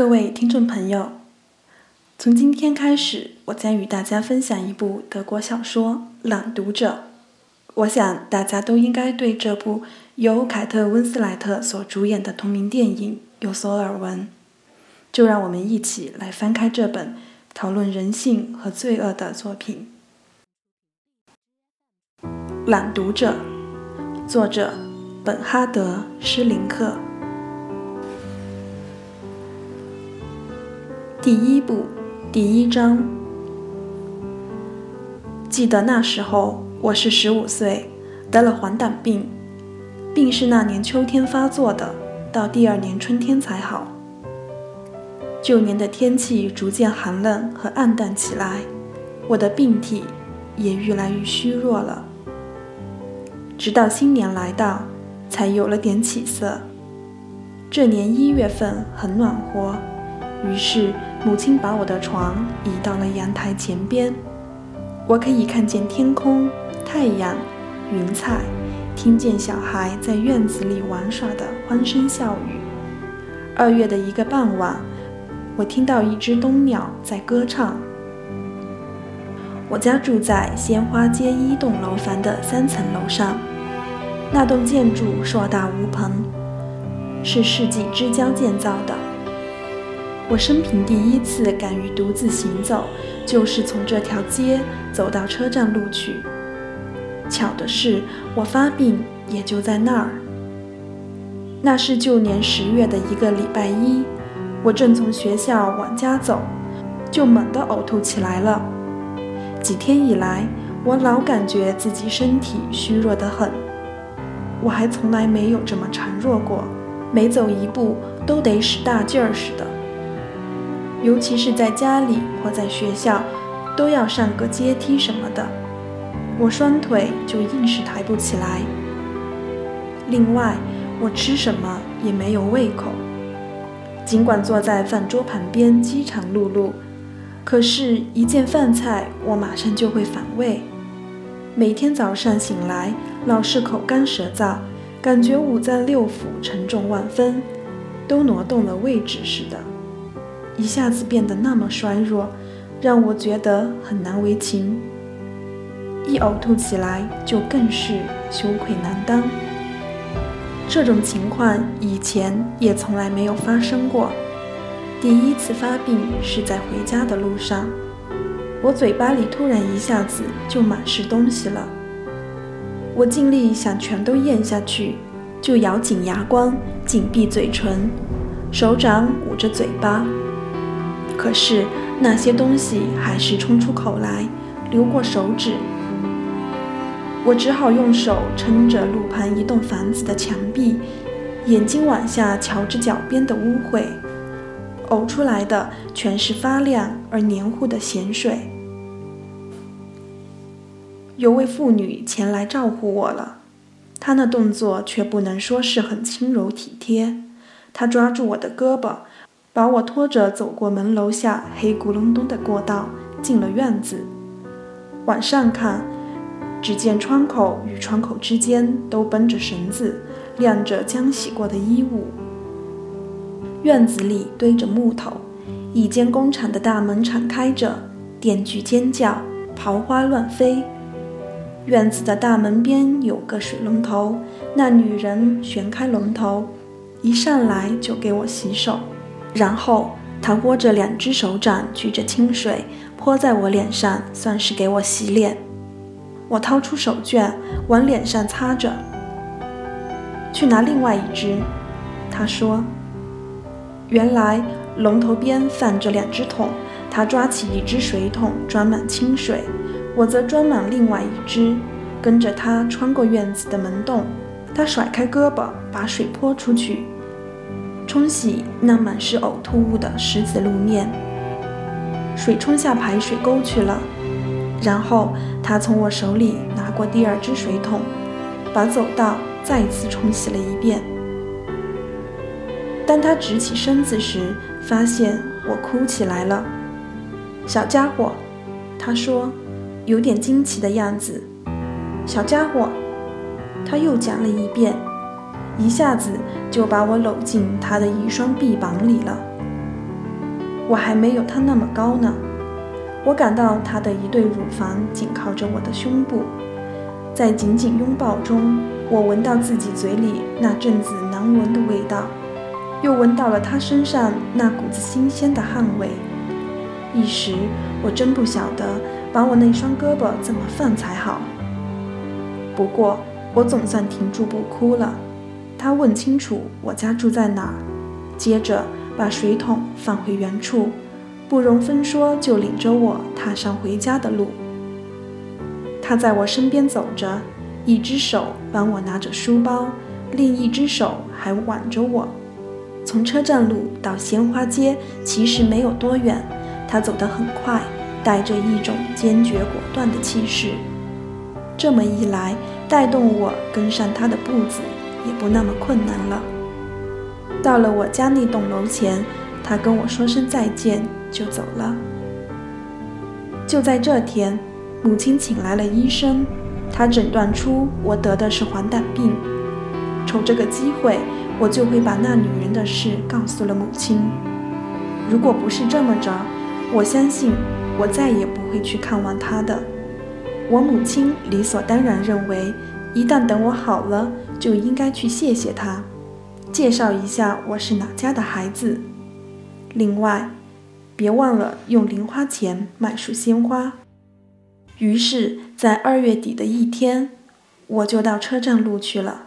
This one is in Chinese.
各位听众朋友，从今天开始，我将与大家分享一部德国小说《朗读者》。我想大家都应该对这部由凯特·温斯莱特所主演的同名电影有所耳闻。就让我们一起来翻开这本讨论人性和罪恶的作品，《朗读者》，作者本哈德·施林克。第一部，第一章。记得那时候我是十五岁，得了黄疸病，病是那年秋天发作的，到第二年春天才好。旧年的天气逐渐寒冷和暗淡起来，我的病体也愈来愈虚弱了。直到新年来到，才有了点起色。这年一月份很暖和，于是。母亲把我的床移到了阳台前边，我可以看见天空、太阳、云彩，听见小孩在院子里玩耍的欢声笑语。二月的一个傍晚，我听到一只冬鸟在歌唱。我家住在鲜花街一栋楼房的三层楼上，那栋建筑硕大无朋，是世纪之交建造的。我生平第一次敢于独自行走，就是从这条街走到车站路去。巧的是，我发病也就在那儿。那是旧年十月的一个礼拜一，我正从学校往家走，就猛地呕吐起来了。几天以来，我老感觉自己身体虚弱得很，我还从来没有这么孱弱过，每走一步都得使大劲儿似的。尤其是在家里或在学校，都要上个阶梯什么的，我双腿就硬是抬不起来。另外，我吃什么也没有胃口，尽管坐在饭桌旁边饥肠辘辘，可是，一见饭菜我马上就会反胃。每天早上醒来，老是口干舌燥，感觉五脏六腑沉重万分，都挪动了位置似的。一下子变得那么衰弱，让我觉得很难为情。一呕吐起来就更是羞愧难当。这种情况以前也从来没有发生过。第一次发病是在回家的路上，我嘴巴里突然一下子就满是东西了。我尽力想全都咽下去，就咬紧牙关，紧闭嘴唇，手掌捂着嘴巴。可是那些东西还是冲出口来，流过手指。我只好用手撑着路旁一栋房子的墙壁，眼睛往下瞧着脚边的污秽，呕出来的全是发亮而黏糊的咸水。有位妇女前来照顾我了，她那动作却不能说是很轻柔体贴。她抓住我的胳膊。把我拖着走过门楼下黑咕隆咚的过道，进了院子。往上看，只见窗口与窗口之间都绷着绳子，晾着将洗过的衣物。院子里堆着木头，一间工厂的大门敞开着，电锯尖叫，刨花乱飞。院子的大门边有个水龙头，那女人旋开龙头，一上来就给我洗手。然后他握着两只手掌，举着清水泼在我脸上，算是给我洗脸。我掏出手绢往脸上擦着。去拿另外一只，他说。原来龙头边放着两只桶，他抓起一只水桶装满清水，我则装满另外一只，跟着他穿过院子的门洞。他甩开胳膊，把水泼出去。冲洗那满是呕吐物的石子路面，水冲下排水沟去了。然后他从我手里拿过第二只水桶，把走道再次冲洗了一遍。当他直起身子时，发现我哭起来了。小家伙，他说，有点惊奇的样子。小家伙，他又讲了一遍。一下子就把我搂进他的一双臂膀里了。我还没有他那么高呢。我感到他的一对乳房紧靠着我的胸部，在紧紧拥抱中，我闻到自己嘴里那阵子难闻的味道，又闻到了他身上那股子新鲜的汗味。一时，我真不晓得把我那双胳膊怎么放才好。不过，我总算停住不哭了。他问清楚我家住在哪儿，接着把水桶放回原处，不容分说就领着我踏上回家的路。他在我身边走着，一只手帮我拿着书包，另一只手还挽着我。从车站路到鲜花街其实没有多远。他走得很快，带着一种坚决果断的气势。这么一来，带动我跟上他的步子也不那么困难了。到了我家那栋楼前，他跟我说声再见就走了。就在这天，母亲请来了医生，他诊断出我得的是黄疸病。瞅这个机会，我就会把那女人的事告诉了母亲。如果不是这么着，我相信，我再也不会去看望她的。我母亲理所当然认为，一旦等我好了，就应该去谢谢他，介绍一下我是哪家的孩子。另外，别忘了用零花钱买束鲜花。于是，在二月底的一天，我就到车站路去了。